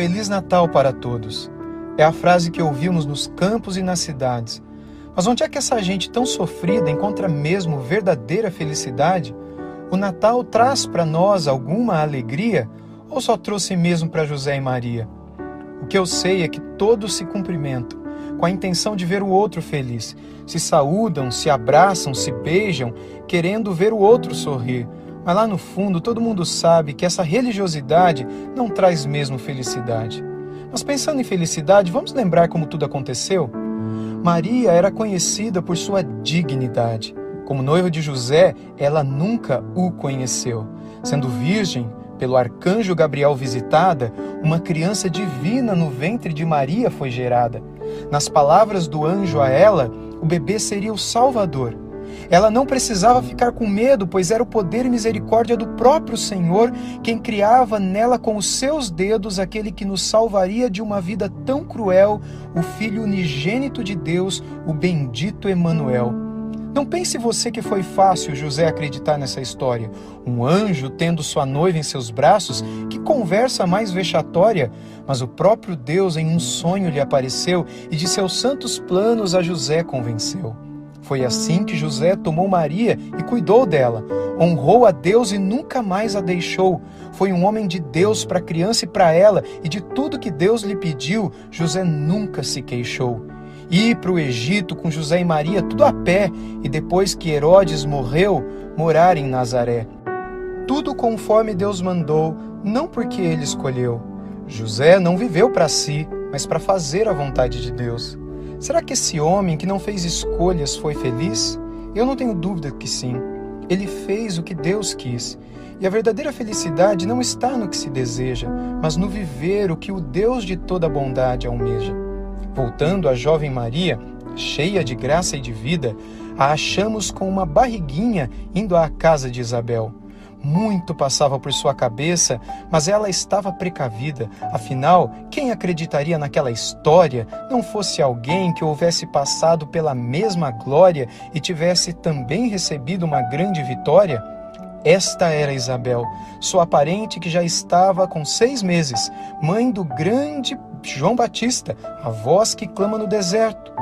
Feliz Natal para todos. É a frase que ouvimos nos campos e nas cidades. Mas onde é que essa gente tão sofrida encontra mesmo verdadeira felicidade? O Natal traz para nós alguma alegria ou só trouxe mesmo para José e Maria? O que eu sei é que todos se cumprimentam, com a intenção de ver o outro feliz. Se saúdam, se abraçam, se beijam, querendo ver o outro sorrir mas lá no fundo, todo mundo sabe que essa religiosidade não traz mesmo felicidade. Mas pensando em felicidade, vamos lembrar como tudo aconteceu? Maria era conhecida por sua dignidade. Como noiva de José, ela nunca o conheceu. Sendo virgem, pelo arcanjo Gabriel visitada, uma criança divina no ventre de Maria foi gerada. Nas palavras do anjo a ela, o bebê seria o Salvador ela não precisava ficar com medo, pois era o poder e misericórdia do próprio Senhor quem criava nela com os seus dedos aquele que nos salvaria de uma vida tão cruel, o Filho unigênito de Deus, o bendito Emanuel. Não pense você que foi fácil José acreditar nessa história. Um anjo tendo sua noiva em seus braços, que conversa mais vexatória, mas o próprio Deus em um sonho lhe apareceu e de seus santos planos a José convenceu. Foi assim que José tomou Maria e cuidou dela. Honrou a Deus e nunca mais a deixou. Foi um homem de Deus para a criança e para ela, e de tudo que Deus lhe pediu, José nunca se queixou. Ir para o Egito com José e Maria, tudo a pé, e depois que Herodes morreu, morar em Nazaré. Tudo conforme Deus mandou, não porque ele escolheu. José não viveu para si, mas para fazer a vontade de Deus. Será que esse homem que não fez escolhas foi feliz? Eu não tenho dúvida que sim. Ele fez o que Deus quis. E a verdadeira felicidade não está no que se deseja, mas no viver o que o Deus de toda bondade almeja. Voltando à jovem Maria, cheia de graça e de vida, a achamos com uma barriguinha indo à casa de Isabel. Muito passava por sua cabeça, mas ela estava precavida. Afinal, quem acreditaria naquela história não fosse alguém que houvesse passado pela mesma glória e tivesse também recebido uma grande vitória? Esta era Isabel, sua parente que já estava com seis meses, mãe do grande João Batista, a voz que clama no deserto,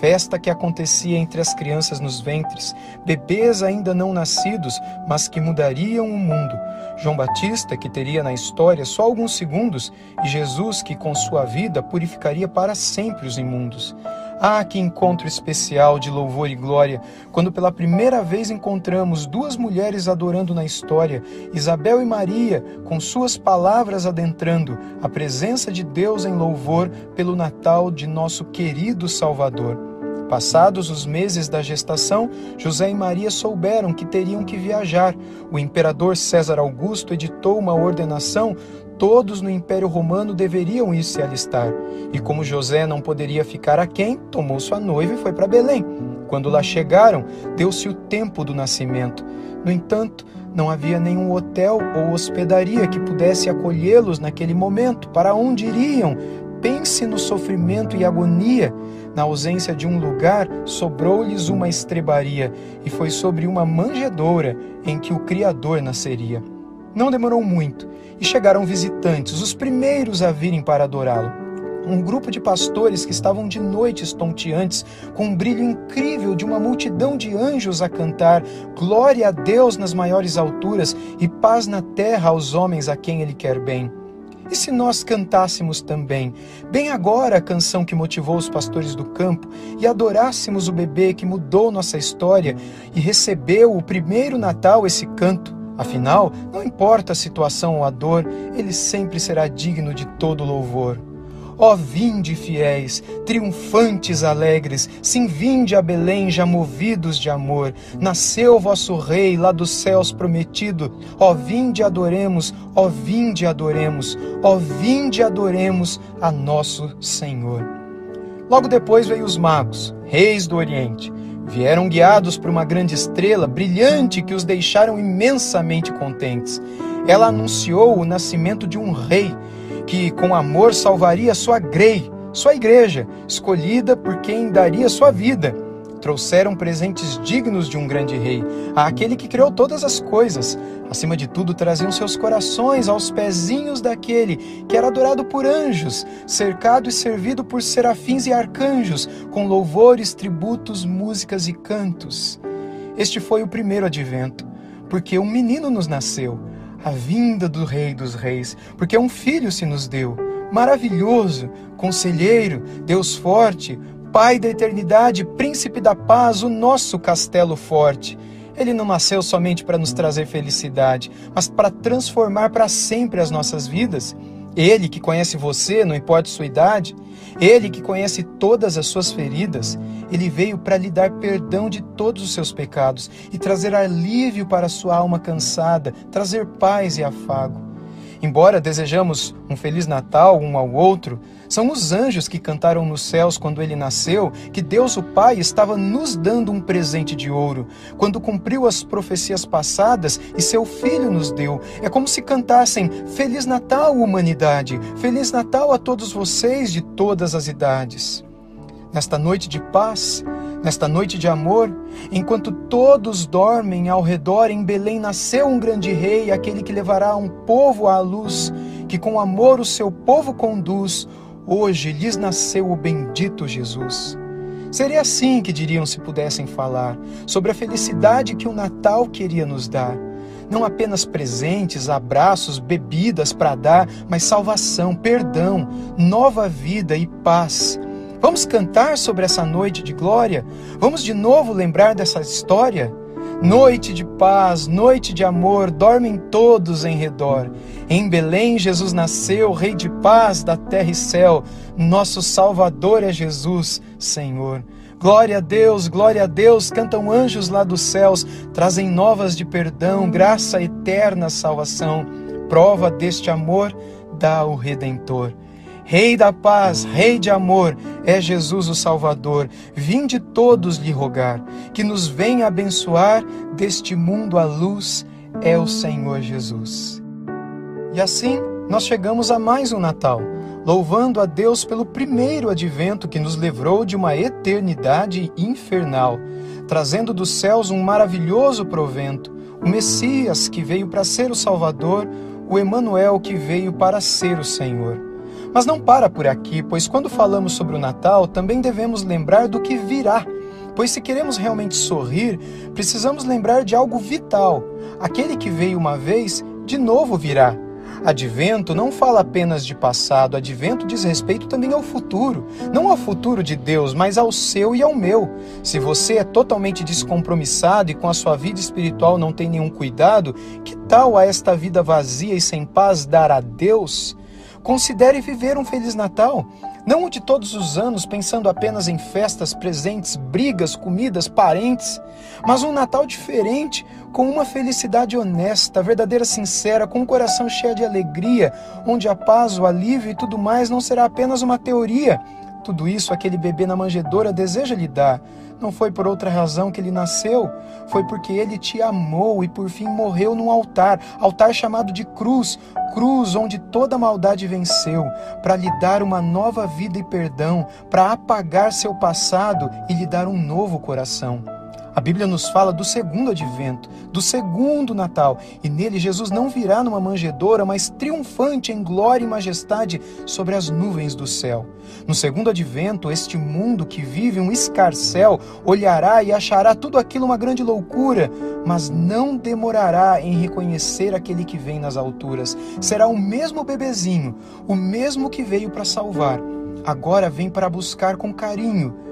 festa que acontecia entre as crianças nos ventres, bebês ainda não nascidos, mas que mudariam o mundo. João Batista, que teria na história só alguns segundos, e Jesus, que com sua vida purificaria para sempre os imundos. Ah, que encontro especial de louvor e glória, quando pela primeira vez encontramos duas mulheres adorando na história, Isabel e Maria, com suas palavras adentrando a presença de Deus em louvor pelo Natal de nosso querido Salvador. Passados os meses da gestação, José e Maria souberam que teriam que viajar. O imperador César Augusto editou uma ordenação todos no Império Romano deveriam ir se alistar. E como José não poderia ficar aquém, tomou sua noiva e foi para Belém. Quando lá chegaram, deu-se o tempo do nascimento. No entanto, não havia nenhum hotel ou hospedaria que pudesse acolhê-los naquele momento. Para onde iriam? Pense no sofrimento e agonia. Na ausência de um lugar, sobrou-lhes uma estrebaria, e foi sobre uma manjedoura em que o Criador nasceria. Não demorou muito e chegaram visitantes, os primeiros a virem para adorá-lo. Um grupo de pastores que estavam de noite estonteantes, com um brilho incrível de uma multidão de anjos a cantar: Glória a Deus nas maiores alturas e paz na terra aos homens a quem Ele quer bem. E se nós cantássemos também, bem agora a canção que motivou os pastores do campo, e adorássemos o bebê que mudou nossa história e recebeu o primeiro Natal esse canto, Afinal, não importa a situação ou a dor, ele sempre será digno de todo louvor. Ó vinde, fiéis, triunfantes alegres, sim vinde a Belém já movidos de amor. Nasceu vosso rei lá dos céus prometido. Ó vinde adoremos, ó vinde adoremos, ó vinde adoremos a nosso Senhor. Logo depois veio os magos, reis do Oriente Vieram guiados por uma grande estrela brilhante que os deixaram imensamente contentes. Ela anunciou o nascimento de um rei que, com amor, salvaria sua grei, sua igreja, escolhida por quem daria sua vida. Trouxeram presentes dignos de um grande rei, àquele que criou todas as coisas. Acima de tudo, traziam seus corações aos pezinhos daquele que era adorado por anjos, cercado e servido por serafins e arcanjos, com louvores, tributos, músicas e cantos. Este foi o primeiro advento, porque um menino nos nasceu, a vinda do Rei dos Reis, porque um filho se nos deu. Maravilhoso, conselheiro, Deus forte, Pai da eternidade, príncipe da paz, o nosso castelo forte. Ele não nasceu somente para nos trazer felicidade, mas para transformar para sempre as nossas vidas. Ele que conhece você, não importa sua idade, ele que conhece todas as suas feridas, ele veio para lhe dar perdão de todos os seus pecados e trazer alívio para sua alma cansada, trazer paz e afago. Embora desejamos um feliz Natal um ao outro, são os anjos que cantaram nos céus quando ele nasceu que Deus o Pai estava nos dando um presente de ouro, quando cumpriu as profecias passadas e seu filho nos deu. É como se cantassem: Feliz Natal, humanidade! Feliz Natal a todos vocês de todas as idades. Nesta noite de paz, Nesta noite de amor, enquanto todos dormem ao redor, em Belém nasceu um grande rei, aquele que levará um povo à luz, que com amor o seu povo conduz. Hoje lhes nasceu o bendito Jesus. Seria assim que diriam se pudessem falar sobre a felicidade que o Natal queria nos dar. Não apenas presentes, abraços, bebidas para dar, mas salvação, perdão, nova vida e paz. Vamos cantar sobre essa noite de glória? Vamos de novo lembrar dessa história? Noite de paz, noite de amor, dormem todos em redor. Em Belém, Jesus nasceu, Rei de paz da terra e céu. Nosso Salvador é Jesus, Senhor. Glória a Deus, glória a Deus, cantam anjos lá dos céus, trazem novas de perdão, graça eterna, salvação. Prova deste amor dá o Redentor. Rei da paz, Rei de amor, é Jesus o Salvador. Vinde todos lhe rogar, que nos venha abençoar deste mundo a luz, é o Senhor Jesus. E assim nós chegamos a mais um Natal, louvando a Deus pelo primeiro advento que nos livrou de uma eternidade infernal, trazendo dos céus um maravilhoso provento, o Messias que veio para ser o Salvador, o Emanuel que veio para ser o Senhor. Mas não para por aqui, pois quando falamos sobre o Natal, também devemos lembrar do que virá. Pois se queremos realmente sorrir, precisamos lembrar de algo vital. Aquele que veio uma vez, de novo virá. Advento não fala apenas de passado, advento diz respeito também ao futuro. Não ao futuro de Deus, mas ao seu e ao meu. Se você é totalmente descompromissado e com a sua vida espiritual não tem nenhum cuidado, que tal a esta vida vazia e sem paz dar a Deus? Considere viver um Feliz Natal, não o de todos os anos pensando apenas em festas, presentes, brigas, comidas, parentes, mas um Natal diferente, com uma felicidade honesta, verdadeira, sincera, com um coração cheio de alegria, onde a paz, o alívio e tudo mais não será apenas uma teoria. Tudo isso aquele bebê na manjedoura deseja lhe dar não foi por outra razão que ele nasceu, foi porque ele te amou e por fim morreu num altar, altar chamado de cruz, cruz onde toda maldade venceu, para lhe dar uma nova vida e perdão, para apagar seu passado e lhe dar um novo coração. A Bíblia nos fala do segundo advento, do segundo Natal, e nele Jesus não virá numa manjedoura, mas triunfante em glória e majestade sobre as nuvens do céu. No segundo advento, este mundo que vive um escarcel olhará e achará tudo aquilo uma grande loucura, mas não demorará em reconhecer aquele que vem nas alturas. Será o mesmo bebezinho, o mesmo que veio para salvar. Agora vem para buscar com carinho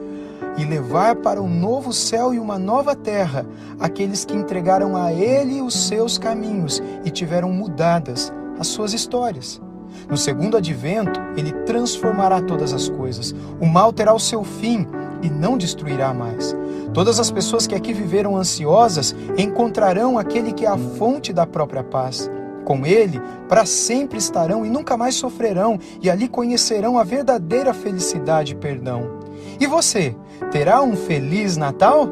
e levar para um novo céu e uma nova terra aqueles que entregaram a Ele os seus caminhos e tiveram mudadas as suas histórias. No segundo advento, ele transformará todas as coisas. O mal terá o seu fim e não destruirá mais. Todas as pessoas que aqui viveram ansiosas encontrarão aquele que é a fonte da própria paz. Com ele, para sempre estarão e nunca mais sofrerão, e ali conhecerão a verdadeira felicidade e perdão. E você, terá um feliz Natal?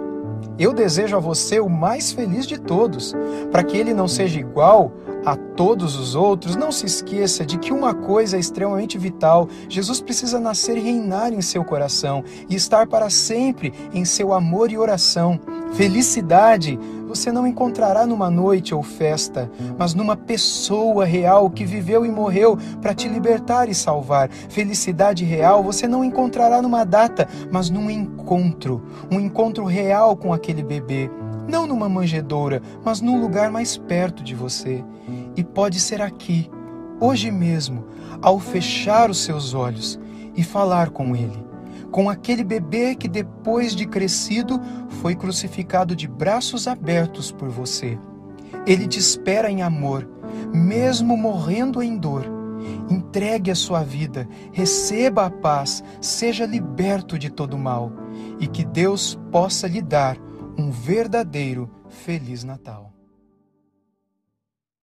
Eu desejo a você o mais feliz de todos, para que ele não seja igual a todos os outros, não se esqueça de que uma coisa é extremamente vital: Jesus precisa nascer e reinar em seu coração e estar para sempre em seu amor e oração. Felicidade você não encontrará numa noite ou festa, mas numa pessoa real que viveu e morreu para te libertar e salvar. Felicidade real você não encontrará numa data, mas num encontro, um encontro real com aquele bebê não numa manjedoura, mas num lugar mais perto de você. E pode ser aqui, hoje mesmo, ao fechar os seus olhos e falar com ele, com aquele bebê que depois de crescido foi crucificado de braços abertos por você. Ele te espera em amor, mesmo morrendo em dor. Entregue a sua vida, receba a paz, seja liberto de todo mal e que Deus possa lhe dar um verdadeiro Feliz Natal.